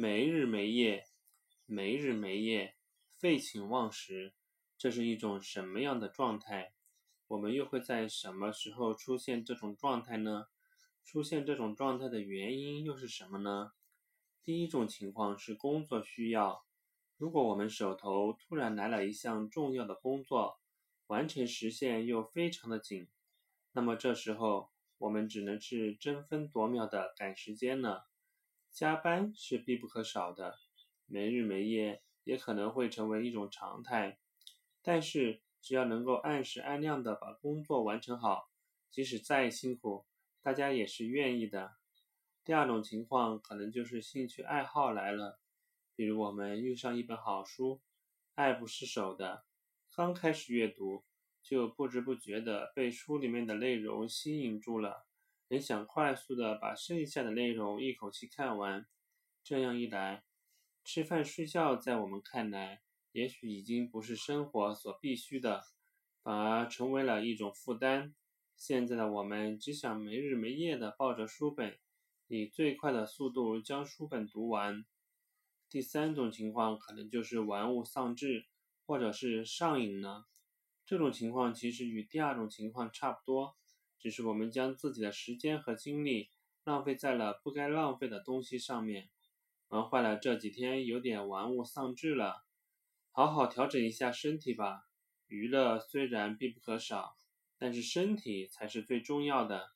没日没夜，没日没夜，废寝忘食，这是一种什么样的状态？我们又会在什么时候出现这种状态呢？出现这种状态的原因又是什么呢？第一种情况是工作需要，如果我们手头突然来了一项重要的工作，完成时限又非常的紧，那么这时候我们只能是争分夺秒的赶时间了。加班是必不可少的，没日没夜也可能会成为一种常态。但是，只要能够按时按量的把工作完成好，即使再辛苦，大家也是愿意的。第二种情况可能就是兴趣爱好来了，比如我们遇上一本好书，爱不释手的，刚开始阅读就不知不觉的被书里面的内容吸引住了。很想快速的把剩下的内容一口气看完，这样一来，吃饭睡觉在我们看来，也许已经不是生活所必须的，反而成为了一种负担。现在的我们只想没日没夜的抱着书本，以最快的速度将书本读完。第三种情况可能就是玩物丧志，或者是上瘾了。这种情况其实与第二种情况差不多。只是我们将自己的时间和精力浪费在了不该浪费的东西上面，玩坏了这几天有点玩物丧志了，好好调整一下身体吧。娱乐虽然必不可少，但是身体才是最重要的。